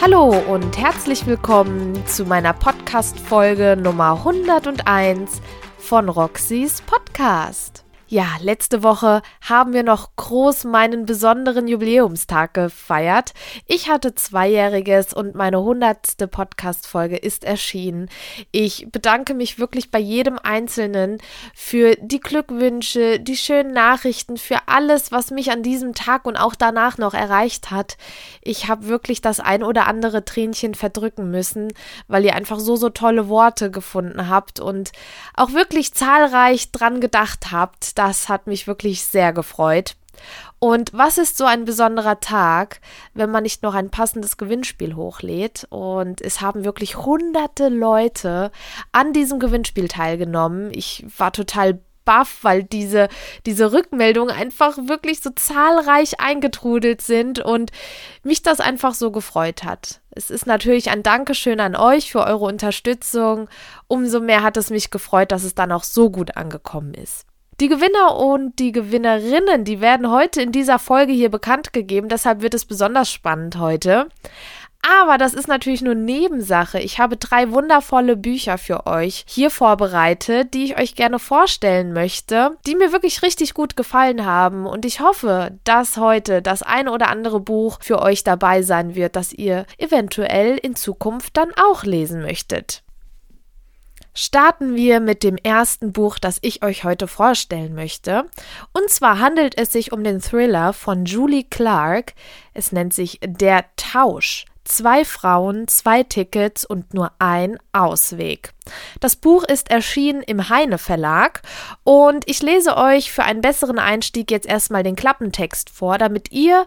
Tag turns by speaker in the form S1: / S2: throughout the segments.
S1: Hallo und herzlich willkommen zu meiner Podcast-Folge Nummer 101 von Roxys Podcast. Ja, letzte Woche haben wir noch groß meinen besonderen Jubiläumstag gefeiert. Ich hatte zweijähriges und meine hundertste Podcast-Folge ist erschienen. Ich bedanke mich wirklich bei jedem Einzelnen für die Glückwünsche, die schönen Nachrichten, für alles, was mich an diesem Tag und auch danach noch erreicht hat. Ich habe wirklich das ein oder andere Tränchen verdrücken müssen, weil ihr einfach so, so tolle Worte gefunden habt und auch wirklich zahlreich dran gedacht habt das hat mich wirklich sehr gefreut. Und was ist so ein besonderer Tag, wenn man nicht noch ein passendes Gewinnspiel hochlädt? Und es haben wirklich hunderte Leute an diesem Gewinnspiel teilgenommen. Ich war total baff, weil diese, diese Rückmeldungen einfach wirklich so zahlreich eingetrudelt sind und mich das einfach so gefreut hat. Es ist natürlich ein Dankeschön an euch für eure Unterstützung. Umso mehr hat es mich gefreut, dass es dann auch so gut angekommen ist. Die Gewinner und die Gewinnerinnen, die werden heute in dieser Folge hier bekannt gegeben, deshalb wird es besonders spannend heute. Aber das ist natürlich nur Nebensache. Ich habe drei wundervolle Bücher für euch hier vorbereitet, die ich euch gerne vorstellen möchte, die mir wirklich richtig gut gefallen haben. Und ich hoffe, dass heute das eine oder andere Buch für euch dabei sein wird, das ihr eventuell in Zukunft dann auch lesen möchtet starten wir mit dem ersten Buch, das ich euch heute vorstellen möchte. Und zwar handelt es sich um den Thriller von Julie Clark. Es nennt sich Der Tausch. Zwei Frauen, zwei Tickets und nur ein Ausweg. Das Buch ist erschienen im Heine Verlag und ich lese euch für einen besseren Einstieg jetzt erstmal den Klappentext vor, damit ihr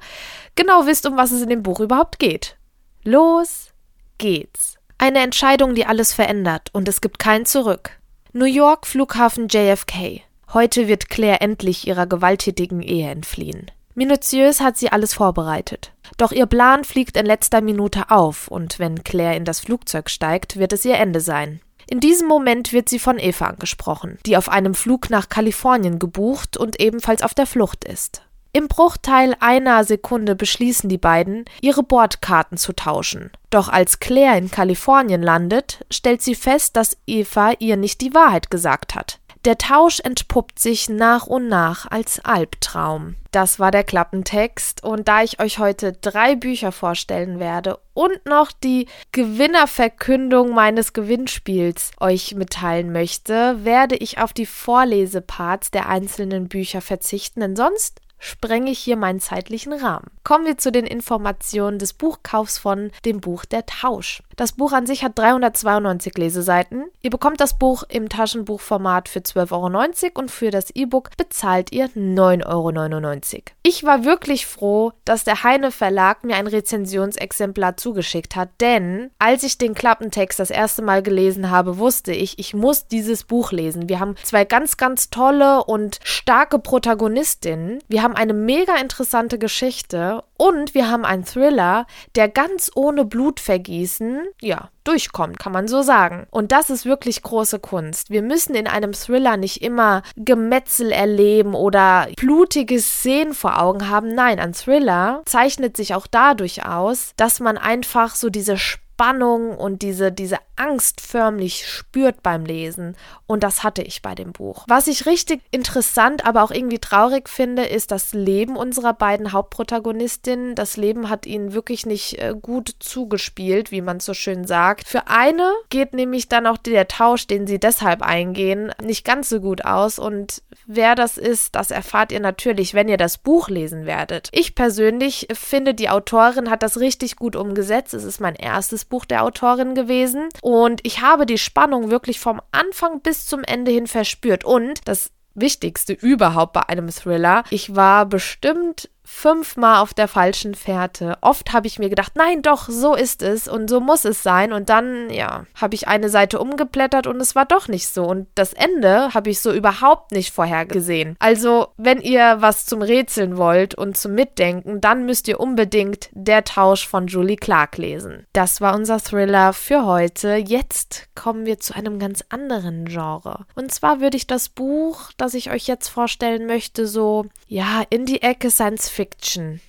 S1: genau wisst, um was es in dem Buch überhaupt geht. Los geht's. Eine Entscheidung, die alles verändert und es gibt kein Zurück. New York Flughafen JFK. Heute wird Claire endlich ihrer gewalttätigen Ehe entfliehen. Minutiös hat sie alles vorbereitet. Doch ihr Plan fliegt in letzter Minute auf und wenn Claire in das Flugzeug steigt, wird es ihr Ende sein. In diesem Moment wird sie von Eva angesprochen, die auf einem Flug nach Kalifornien gebucht und ebenfalls auf der Flucht ist. Im Bruchteil einer Sekunde beschließen die beiden, ihre Bordkarten zu tauschen. Doch als Claire in Kalifornien landet, stellt sie fest, dass Eva ihr nicht die Wahrheit gesagt hat. Der Tausch entpuppt sich nach und nach als Albtraum. Das war der Klappentext und da ich euch heute drei Bücher vorstellen werde und noch die Gewinnerverkündung meines Gewinnspiels euch mitteilen möchte, werde ich auf die Vorleseparts der einzelnen Bücher verzichten, denn sonst sprenge ich hier meinen zeitlichen Rahmen. Kommen wir zu den Informationen des Buchkaufs von dem Buch Der Tausch. Das Buch an sich hat 392 Leseseiten. Ihr bekommt das Buch im Taschenbuchformat für 12,90 Euro und für das E-Book bezahlt ihr 9,99 Euro. Ich war wirklich froh, dass der Heine Verlag mir ein Rezensionsexemplar zugeschickt hat, denn als ich den Klappentext das erste Mal gelesen habe, wusste ich, ich muss dieses Buch lesen. Wir haben zwei ganz, ganz tolle und starke Protagonistinnen. Wir haben eine mega interessante Geschichte und wir haben einen Thriller, der ganz ohne Blutvergießen, ja, durchkommt, kann man so sagen. Und das ist wirklich große Kunst. Wir müssen in einem Thriller nicht immer Gemetzel erleben oder blutige Szenen vor Augen haben. Nein, ein Thriller zeichnet sich auch dadurch aus, dass man einfach so diese Spannung und diese, diese Angst förmlich spürt beim Lesen. Und das hatte ich bei dem Buch. Was ich richtig interessant, aber auch irgendwie traurig finde, ist das Leben unserer beiden Hauptprotagonistinnen. Das Leben hat ihnen wirklich nicht äh, gut zugespielt, wie man so schön sagt. Für eine geht nämlich dann auch der Tausch, den sie deshalb eingehen, nicht ganz so gut aus. Und wer das ist, das erfahrt ihr natürlich, wenn ihr das Buch lesen werdet. Ich persönlich finde, die Autorin hat das richtig gut umgesetzt. Es ist mein erstes Buch der Autorin gewesen. Und ich habe die Spannung wirklich vom Anfang bis zum Ende hin verspürt. Und das Wichtigste überhaupt bei einem Thriller, ich war bestimmt fünfmal auf der falschen Fährte. Oft habe ich mir gedacht, nein, doch, so ist es und so muss es sein. Und dann, ja, habe ich eine Seite umgeblättert und es war doch nicht so. Und das Ende habe ich so überhaupt nicht vorhergesehen. Also, wenn ihr was zum Rätseln wollt und zum Mitdenken, dann müsst ihr unbedingt Der Tausch von Julie Clark lesen. Das war unser Thriller für heute. Jetzt kommen wir zu einem ganz anderen Genre. Und zwar würde ich das Buch, das ich euch jetzt vorstellen möchte, so, ja, in die Ecke Science Fiction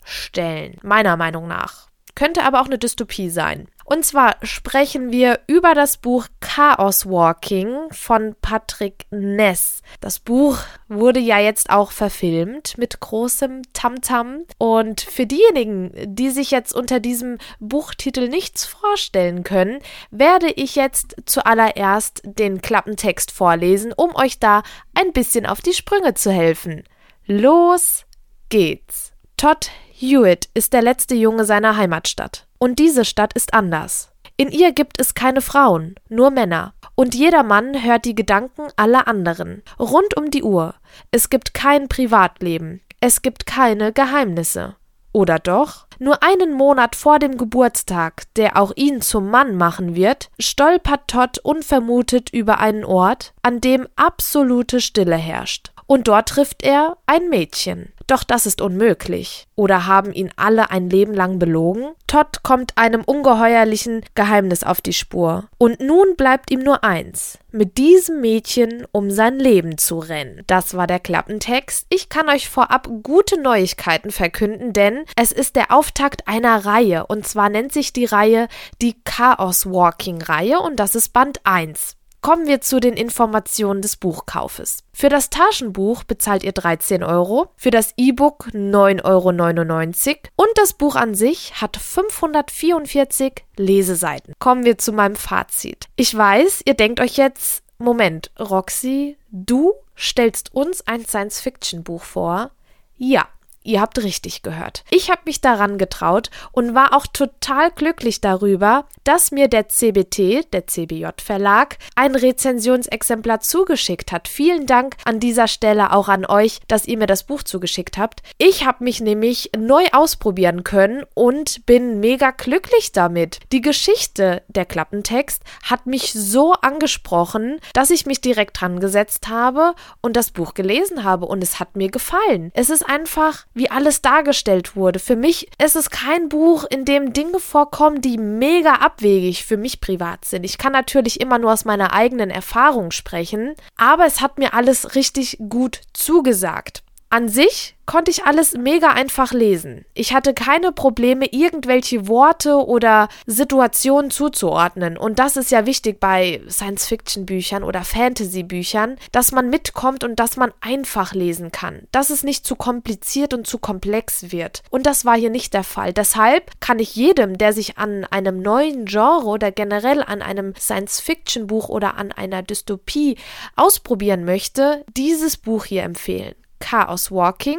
S1: stellen, meiner Meinung nach. könnte aber auch eine Dystopie sein. Und zwar sprechen wir über das Buch Chaos Walking von Patrick Ness. Das Buch wurde ja jetzt auch verfilmt mit großem Tamtam. -Tam. Und für diejenigen, die sich jetzt unter diesem Buchtitel nichts vorstellen können, werde ich jetzt zuallererst den Klappentext vorlesen, um euch da ein bisschen auf die Sprünge zu helfen. Los geht's. Todd Hewitt ist der letzte Junge seiner Heimatstadt. Und diese Stadt ist anders. In ihr gibt es keine Frauen, nur Männer. Und jeder Mann hört die Gedanken aller anderen. Rund um die Uhr. Es gibt kein Privatleben. Es gibt keine Geheimnisse. Oder doch? Nur einen Monat vor dem Geburtstag, der auch ihn zum Mann machen wird, stolpert Todd unvermutet über einen Ort, an dem absolute Stille herrscht. Und dort trifft er ein Mädchen. Doch das ist unmöglich. Oder haben ihn alle ein Leben lang belogen? Todd kommt einem ungeheuerlichen Geheimnis auf die Spur. Und nun bleibt ihm nur eins: mit diesem Mädchen um sein Leben zu rennen. Das war der Klappentext. Ich kann euch vorab gute Neuigkeiten verkünden, denn es ist der Auftakt einer Reihe. Und zwar nennt sich die Reihe die Chaos Walking Reihe und das ist Band 1. Kommen wir zu den Informationen des Buchkaufes. Für das Taschenbuch bezahlt ihr 13 Euro, für das E-Book 9,99 Euro und das Buch an sich hat 544 Leseseiten. Kommen wir zu meinem Fazit. Ich weiß, ihr denkt euch jetzt, Moment, Roxy, du stellst uns ein Science-Fiction-Buch vor? Ja, Ihr habt richtig gehört. Ich habe mich daran getraut und war auch total glücklich darüber, dass mir der CBT, der CBJ Verlag, ein Rezensionsexemplar zugeschickt hat. Vielen Dank an dieser Stelle auch an euch, dass ihr mir das Buch zugeschickt habt. Ich habe mich nämlich neu ausprobieren können und bin mega glücklich damit. Die Geschichte der Klappentext hat mich so angesprochen, dass ich mich direkt dran gesetzt habe und das Buch gelesen habe und es hat mir gefallen. Es ist einfach wie alles dargestellt wurde. Für mich ist es kein Buch, in dem Dinge vorkommen, die mega abwegig für mich privat sind. Ich kann natürlich immer nur aus meiner eigenen Erfahrung sprechen, aber es hat mir alles richtig gut zugesagt. An sich konnte ich alles mega einfach lesen. Ich hatte keine Probleme, irgendwelche Worte oder Situationen zuzuordnen. Und das ist ja wichtig bei Science-Fiction-Büchern oder Fantasy-Büchern, dass man mitkommt und dass man einfach lesen kann. Dass es nicht zu kompliziert und zu komplex wird. Und das war hier nicht der Fall. Deshalb kann ich jedem, der sich an einem neuen Genre oder generell an einem Science-Fiction-Buch oder an einer Dystopie ausprobieren möchte, dieses Buch hier empfehlen. Chaos Walking,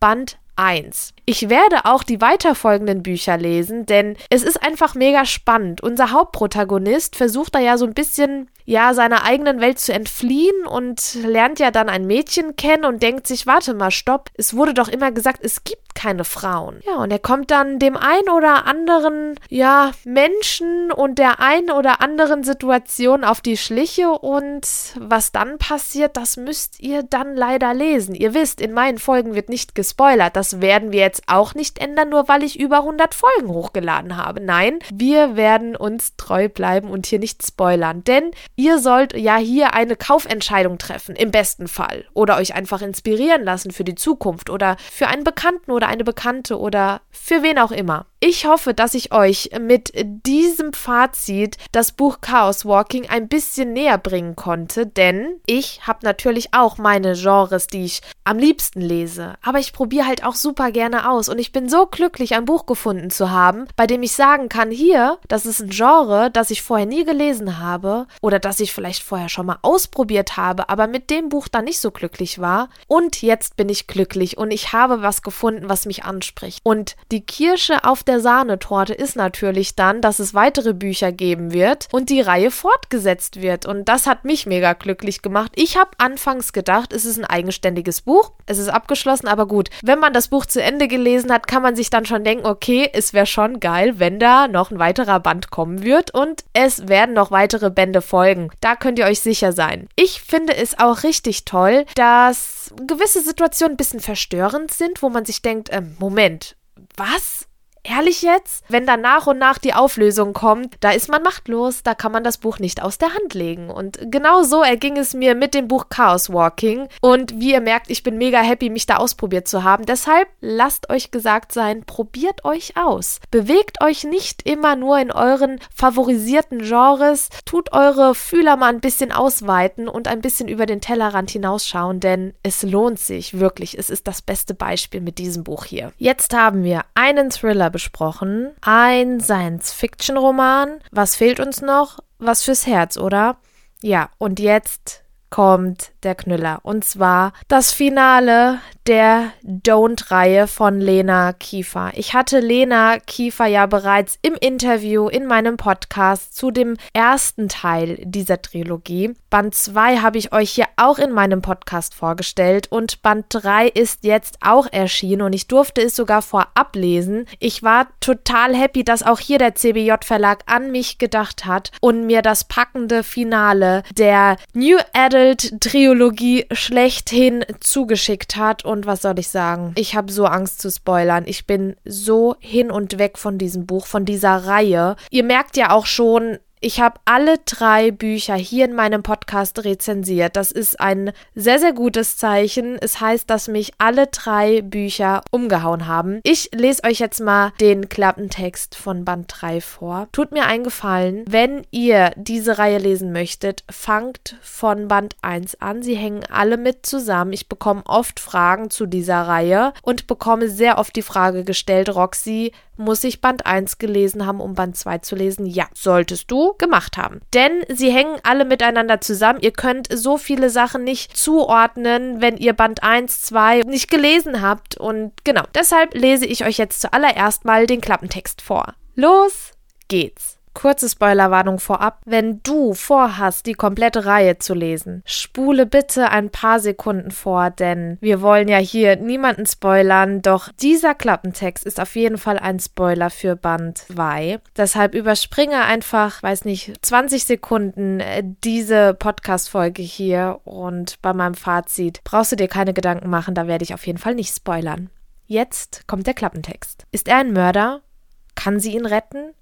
S1: Band 1. Ich werde auch die weiterfolgenden Bücher lesen, denn es ist einfach mega spannend. Unser Hauptprotagonist versucht da ja so ein bisschen ja seiner eigenen Welt zu entfliehen und lernt ja dann ein Mädchen kennen und denkt sich, warte mal, stopp, es wurde doch immer gesagt, es gibt keine Frauen. Ja, und er kommt dann dem ein oder anderen, ja, Menschen und der ein oder anderen Situation auf die Schliche und was dann passiert, das müsst ihr dann leider lesen. Ihr wisst, in meinen Folgen wird nicht gespoilert. Das werden wir jetzt auch nicht ändern, nur weil ich über 100 Folgen hochgeladen habe. Nein, wir werden uns treu bleiben und hier nicht spoilern, denn Ihr sollt ja hier eine Kaufentscheidung treffen, im besten Fall. Oder euch einfach inspirieren lassen für die Zukunft oder für einen Bekannten oder eine Bekannte oder für wen auch immer. Ich hoffe, dass ich euch mit diesem Fazit das Buch Chaos Walking ein bisschen näher bringen konnte, denn ich habe natürlich auch meine Genres, die ich am liebsten lese, aber ich probiere halt auch super gerne aus und ich bin so glücklich, ein Buch gefunden zu haben, bei dem ich sagen kann, hier, das ist ein Genre, das ich vorher nie gelesen habe oder das ich vielleicht vorher schon mal ausprobiert habe, aber mit dem Buch dann nicht so glücklich war und jetzt bin ich glücklich und ich habe was gefunden, was mich anspricht. Und die Kirsche auf der Sahnetorte ist natürlich dann, dass es weitere Bücher geben wird und die Reihe fortgesetzt wird. Und das hat mich mega glücklich gemacht. Ich habe anfangs gedacht, es ist ein eigenständiges Buch. Es ist abgeschlossen, aber gut. Wenn man das Buch zu Ende gelesen hat, kann man sich dann schon denken, okay, es wäre schon geil, wenn da noch ein weiterer Band kommen wird und es werden noch weitere Bände folgen. Da könnt ihr euch sicher sein. Ich finde es auch richtig toll, dass gewisse Situationen ein bisschen verstörend sind, wo man sich denkt, äh, Moment, was? Ehrlich jetzt? Wenn dann nach und nach die Auflösung kommt, da ist man machtlos, da kann man das Buch nicht aus der Hand legen. Und genau so erging es mir mit dem Buch Chaos Walking. Und wie ihr merkt, ich bin mega happy, mich da ausprobiert zu haben. Deshalb lasst euch gesagt sein, probiert euch aus. Bewegt euch nicht immer nur in euren favorisierten Genres. Tut eure Fühler mal ein bisschen ausweiten und ein bisschen über den Tellerrand hinausschauen, denn es lohnt sich wirklich. Es ist das beste Beispiel mit diesem Buch hier. Jetzt haben wir einen Thriller besprochen, ein Science-Fiction-Roman. Was fehlt uns noch? Was fürs Herz, oder? Ja, und jetzt kommt der Knüller. Und zwar das Finale der Don't-Reihe von Lena Kiefer. Ich hatte Lena Kiefer ja bereits im Interview in meinem Podcast zu dem ersten Teil dieser Trilogie. Band 2 habe ich euch hier auch in meinem Podcast vorgestellt und Band 3 ist jetzt auch erschienen und ich durfte es sogar vorab lesen. Ich war total happy, dass auch hier der CBJ Verlag an mich gedacht hat und mir das packende Finale der New Adult Trilogie schlechthin zugeschickt hat und und was soll ich sagen? Ich habe so Angst zu spoilern. Ich bin so hin und weg von diesem Buch, von dieser Reihe. Ihr merkt ja auch schon, ich habe alle drei Bücher hier in meinem Podcast rezensiert. Das ist ein sehr, sehr gutes Zeichen. Es heißt, dass mich alle drei Bücher umgehauen haben. Ich lese euch jetzt mal den Klappentext von Band 3 vor. Tut mir einen Gefallen, wenn ihr diese Reihe lesen möchtet, fangt von Band 1 an. Sie hängen alle mit zusammen. Ich bekomme oft Fragen zu dieser Reihe und bekomme sehr oft die Frage gestellt, Roxy, muss ich Band 1 gelesen haben, um Band 2 zu lesen? Ja, solltest du gemacht haben. Denn sie hängen alle miteinander zusammen. Ihr könnt so viele Sachen nicht zuordnen, wenn ihr Band 1, 2 nicht gelesen habt. Und genau, deshalb lese ich euch jetzt zuallererst mal den Klappentext vor. Los geht's. Kurze Spoilerwarnung vorab. Wenn du vorhast, die komplette Reihe zu lesen, spule bitte ein paar Sekunden vor, denn wir wollen ja hier niemanden spoilern, doch dieser Klappentext ist auf jeden Fall ein Spoiler für Band 2. Deshalb überspringe einfach, weiß nicht, 20 Sekunden äh, diese Podcast-Folge hier und bei meinem Fazit brauchst du dir keine Gedanken machen, da werde ich auf jeden Fall nicht spoilern. Jetzt kommt der Klappentext. Ist er ein Mörder? Kann sie ihn retten?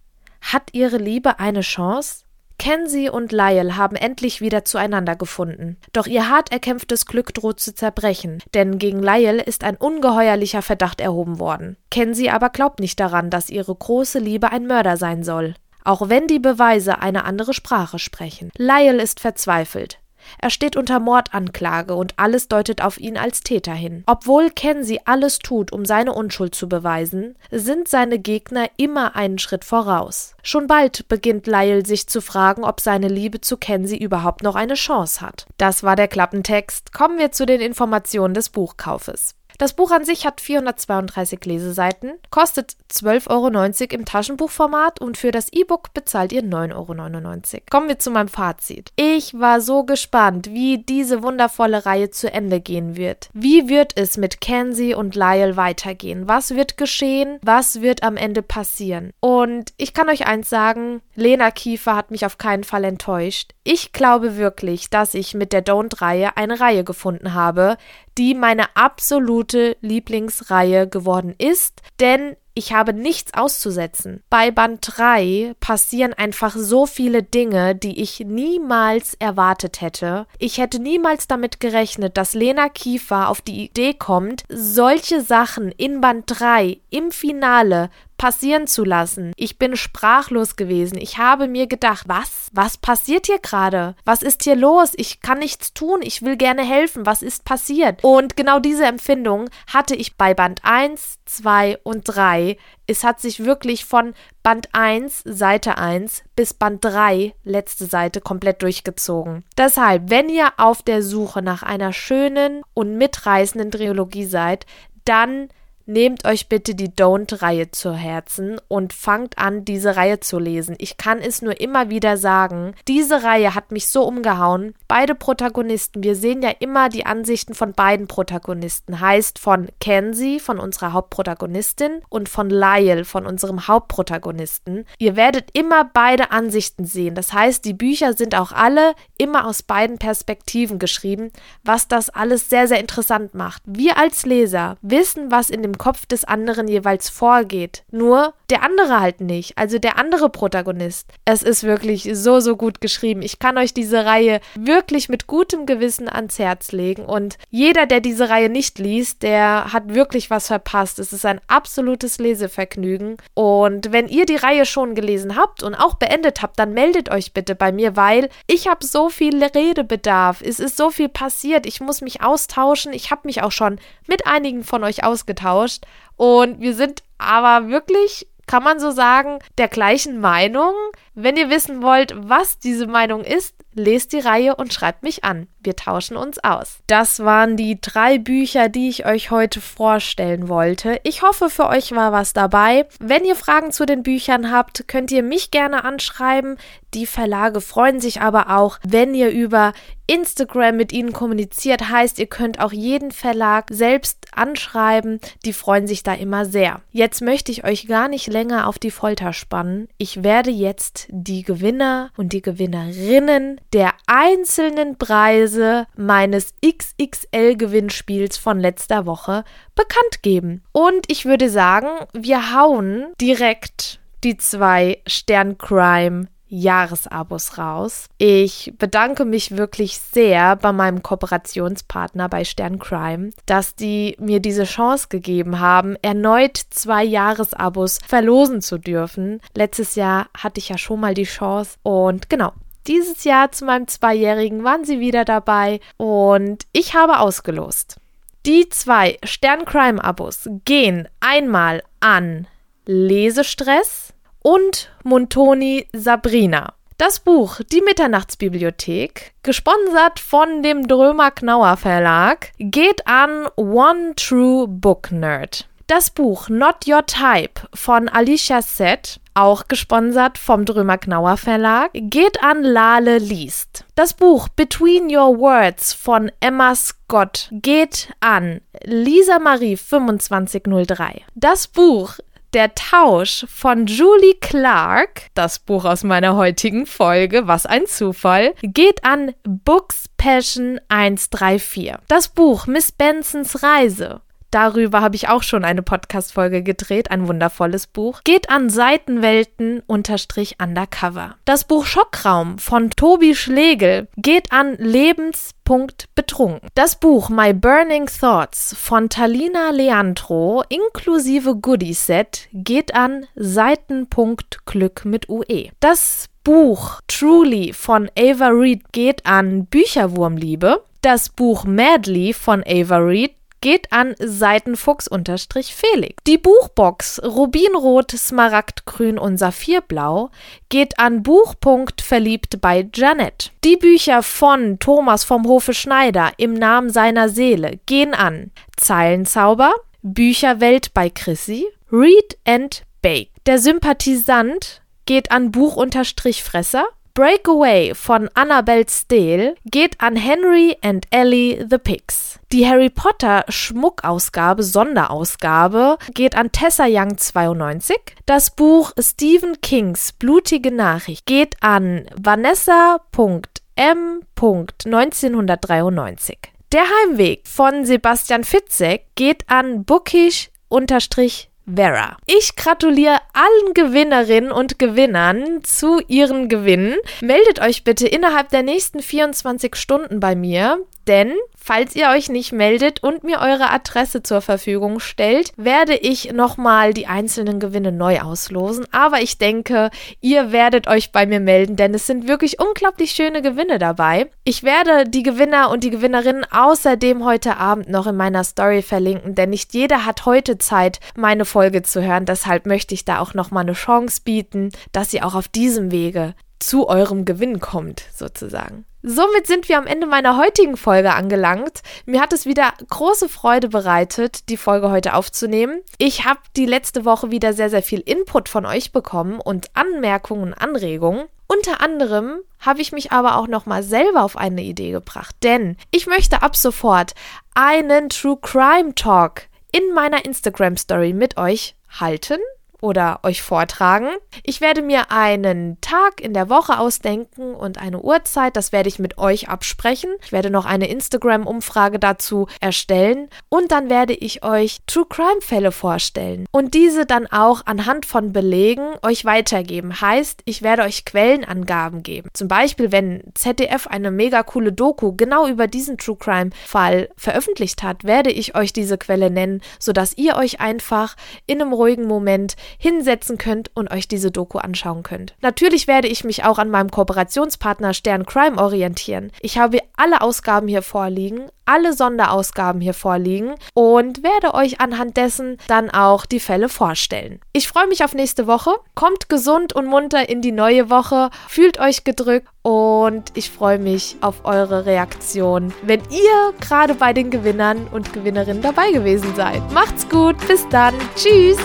S1: Hat ihre Liebe eine Chance? Kenzie und Lyle haben endlich wieder zueinander gefunden. Doch ihr hart erkämpftes Glück droht zu zerbrechen, denn gegen Lyle ist ein ungeheuerlicher Verdacht erhoben worden. Kenzie aber glaubt nicht daran, dass ihre große Liebe ein Mörder sein soll. Auch wenn die Beweise eine andere Sprache sprechen. Lyle ist verzweifelt. Er steht unter Mordanklage und alles deutet auf ihn als Täter hin. Obwohl Kenzie alles tut, um seine Unschuld zu beweisen, sind seine Gegner immer einen Schritt voraus. Schon bald beginnt Lyle sich zu fragen, ob seine Liebe zu Kenzie überhaupt noch eine Chance hat. Das war der Klappentext. Kommen wir zu den Informationen des Buchkaufes. Das Buch an sich hat 432 Leseseiten, kostet 12,90 Euro im Taschenbuchformat und für das E-Book bezahlt ihr 9,99 Euro. Kommen wir zu meinem Fazit. Ich war so gespannt, wie diese wundervolle Reihe zu Ende gehen wird. Wie wird es mit Kenzie und Lyle weitergehen? Was wird geschehen? Was wird am Ende passieren? Und ich kann euch eins sagen, Lena Kiefer hat mich auf keinen Fall enttäuscht. Ich glaube wirklich, dass ich mit der Don't-Reihe eine Reihe gefunden habe, die meine absolute Lieblingsreihe geworden ist, denn ich habe nichts auszusetzen. Bei Band 3 passieren einfach so viele Dinge, die ich niemals erwartet hätte. Ich hätte niemals damit gerechnet, dass Lena Kiefer auf die Idee kommt, solche Sachen in Band 3 im Finale passieren zu lassen. Ich bin sprachlos gewesen. Ich habe mir gedacht, was? Was passiert hier gerade? Was ist hier los? Ich kann nichts tun. Ich will gerne helfen. Was ist passiert? Und genau diese Empfindung hatte ich bei Band 1, 2 und 3. Es hat sich wirklich von Band 1, Seite 1 bis Band 3, letzte Seite, komplett durchgezogen. Deshalb, wenn ihr auf der Suche nach einer schönen und mitreißenden Trilogie seid, dann Nehmt euch bitte die Don't-Reihe zu Herzen und fangt an, diese Reihe zu lesen. Ich kann es nur immer wieder sagen. Diese Reihe hat mich so umgehauen. Beide Protagonisten, wir sehen ja immer die Ansichten von beiden Protagonisten. Heißt von Kenzie, von unserer Hauptprotagonistin, und von Lyle, von unserem Hauptprotagonisten. Ihr werdet immer beide Ansichten sehen. Das heißt, die Bücher sind auch alle immer aus beiden Perspektiven geschrieben, was das alles sehr, sehr interessant macht. Wir als Leser wissen, was in dem Kopf des anderen jeweils vorgeht. Nur der andere halt nicht, also der andere Protagonist. Es ist wirklich so, so gut geschrieben. Ich kann euch diese Reihe wirklich mit gutem Gewissen ans Herz legen und jeder, der diese Reihe nicht liest, der hat wirklich was verpasst. Es ist ein absolutes Lesevergnügen und wenn ihr die Reihe schon gelesen habt und auch beendet habt, dann meldet euch bitte bei mir, weil ich habe so viel Redebedarf. Es ist so viel passiert. Ich muss mich austauschen. Ich habe mich auch schon mit einigen von euch ausgetauscht und wir sind aber wirklich kann man so sagen, der gleichen Meinung. Wenn ihr wissen wollt, was diese Meinung ist, lest die Reihe und schreibt mich an. Wir tauschen uns aus. Das waren die drei Bücher, die ich euch heute vorstellen wollte. Ich hoffe, für euch war was dabei. Wenn ihr Fragen zu den Büchern habt, könnt ihr mich gerne anschreiben. Die Verlage freuen sich aber auch, wenn ihr über Instagram mit ihnen kommuniziert. Heißt, ihr könnt auch jeden Verlag selbst anschreiben. Die freuen sich da immer sehr. Jetzt möchte ich euch gar nicht länger auf die Folter spannen. Ich werde jetzt die Gewinner und die Gewinnerinnen der einzelnen Preise meines XXL-Gewinnspiels von letzter Woche bekannt geben. Und ich würde sagen, wir hauen direkt die zwei Sterncrime Jahresabos raus. Ich bedanke mich wirklich sehr bei meinem Kooperationspartner bei Stern Crime, dass die mir diese Chance gegeben haben, erneut zwei Jahresabos verlosen zu dürfen. Letztes Jahr hatte ich ja schon mal die Chance und genau, dieses Jahr zu meinem Zweijährigen waren sie wieder dabei und ich habe ausgelost. Die zwei Sterncrime-Abos gehen einmal an Lesestress und Montoni Sabrina. Das Buch Die Mitternachtsbibliothek, gesponsert von dem Drömer Knauer Verlag, geht an One True Book Nerd. Das Buch Not Your Type von Alicia Sett, auch gesponsert vom Drömer Knauer Verlag, geht an Lale Liest. Das Buch Between Your Words von Emma Scott geht an Lisa Marie 2503. Das Buch der Tausch von Julie Clark, das Buch aus meiner heutigen Folge, was ein Zufall, geht an Books Passion 134. Das Buch Miss Bensons Reise Darüber habe ich auch schon eine Podcast-Folge gedreht, ein wundervolles Buch. Geht an Seitenwelten unterstrich undercover. Das Buch Schockraum von Tobi Schlegel geht an Lebenspunkt betrunken. Das Buch My Burning Thoughts von Talina Leandro inklusive Goodie-Set geht an Seitenpunkt Glück mit UE. Das Buch Truly von Ava Reed geht an Bücherwurmliebe. Das Buch Madly von Ava Reed geht an Seitenfuchs-Felix. Die Buchbox Rubinrot, Smaragdgrün und Saphirblau geht an Buchpunkt Verliebt bei Janet. Die Bücher von Thomas vom Hofe Schneider im Namen seiner Seele gehen an Zeilenzauber, Bücherwelt bei Chrissy, Read and Bake. Der Sympathisant geht an Buch-Fresser, Breakaway von Annabelle Steele geht an Henry and Ellie the Pigs. Die Harry Potter Schmuckausgabe, Sonderausgabe, geht an Tessa Young 92. Das Buch Stephen Kings Blutige Nachricht geht an Vanessa.m.1993. Der Heimweg von Sebastian Fitzek geht an Bookish Vera. Ich gratuliere allen Gewinnerinnen und Gewinnern zu ihren Gewinnen. Meldet euch bitte innerhalb der nächsten 24 Stunden bei mir, denn falls ihr euch nicht meldet und mir eure Adresse zur Verfügung stellt, werde ich nochmal die einzelnen Gewinne neu auslosen. Aber ich denke, ihr werdet euch bei mir melden, denn es sind wirklich unglaublich schöne Gewinne dabei. Ich werde die Gewinner und die Gewinnerinnen außerdem heute Abend noch in meiner Story verlinken, denn nicht jeder hat heute Zeit, meine Folge zu hören. Deshalb möchte ich da auch nochmal eine Chance bieten, dass ihr auch auf diesem Wege zu eurem Gewinn kommt, sozusagen. Somit sind wir am Ende meiner heutigen Folge angelangt. Mir hat es wieder große Freude bereitet, die Folge heute aufzunehmen. Ich habe die letzte Woche wieder sehr, sehr viel Input von euch bekommen und Anmerkungen und Anregungen. Unter anderem habe ich mich aber auch nochmal selber auf eine Idee gebracht, denn ich möchte ab sofort einen True Crime Talk in meiner Instagram Story mit euch halten oder euch vortragen. Ich werde mir einen Tag in der Woche ausdenken und eine Uhrzeit. Das werde ich mit euch absprechen. Ich werde noch eine Instagram-Umfrage dazu erstellen und dann werde ich euch True Crime-Fälle vorstellen und diese dann auch anhand von Belegen euch weitergeben. Heißt, ich werde euch Quellenangaben geben. Zum Beispiel, wenn ZDF eine mega coole Doku genau über diesen True Crime-Fall veröffentlicht hat, werde ich euch diese Quelle nennen, sodass ihr euch einfach in einem ruhigen Moment hinsetzen könnt und euch diese Doku anschauen könnt. Natürlich werde ich mich auch an meinem Kooperationspartner Stern Crime orientieren. Ich habe alle Ausgaben hier vorliegen, alle Sonderausgaben hier vorliegen und werde euch anhand dessen dann auch die Fälle vorstellen. Ich freue mich auf nächste Woche. Kommt gesund und munter in die neue Woche. Fühlt euch gedrückt und ich freue mich auf eure Reaktion, wenn ihr gerade bei den Gewinnern und Gewinnerinnen dabei gewesen seid. Macht's gut. Bis dann. Tschüss.